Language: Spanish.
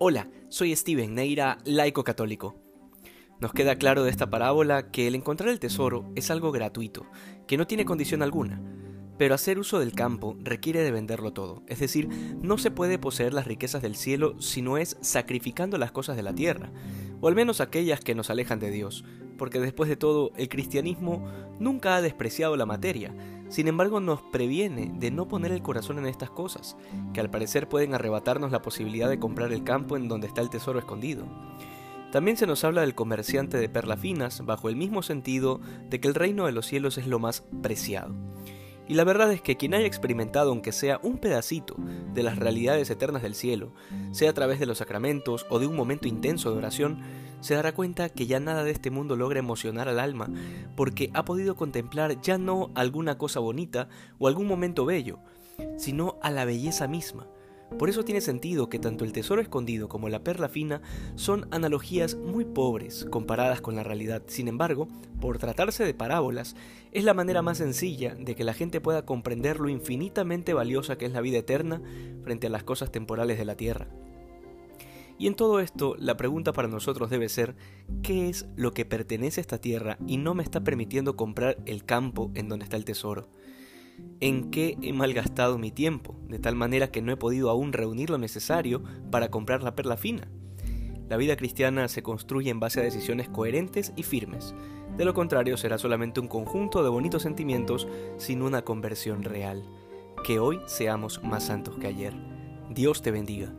Hola, soy Steven Neira, laico católico. Nos queda claro de esta parábola que el encontrar el tesoro es algo gratuito, que no tiene condición alguna, pero hacer uso del campo requiere de venderlo todo, es decir, no se puede poseer las riquezas del cielo si no es sacrificando las cosas de la tierra, o al menos aquellas que nos alejan de Dios, porque después de todo el cristianismo nunca ha despreciado la materia, sin embargo nos previene de no poner el corazón en estas cosas, que al parecer pueden arrebatarnos la posibilidad de comprar el campo en donde está el tesoro escondido. También se nos habla del comerciante de perlas finas bajo el mismo sentido de que el reino de los cielos es lo más preciado. Y la verdad es que quien haya experimentado aunque sea un pedacito de las realidades eternas del cielo, sea a través de los sacramentos o de un momento intenso de oración, se dará cuenta que ya nada de este mundo logra emocionar al alma, porque ha podido contemplar ya no alguna cosa bonita o algún momento bello, sino a la belleza misma, por eso tiene sentido que tanto el tesoro escondido como la perla fina son analogías muy pobres comparadas con la realidad. Sin embargo, por tratarse de parábolas, es la manera más sencilla de que la gente pueda comprender lo infinitamente valiosa que es la vida eterna frente a las cosas temporales de la tierra. Y en todo esto, la pregunta para nosotros debe ser, ¿qué es lo que pertenece a esta tierra y no me está permitiendo comprar el campo en donde está el tesoro? En qué he malgastado mi tiempo, de tal manera que no he podido aún reunir lo necesario para comprar la perla fina. La vida cristiana se construye en base a decisiones coherentes y firmes. De lo contrario será solamente un conjunto de bonitos sentimientos sin una conversión real. Que hoy seamos más santos que ayer. Dios te bendiga.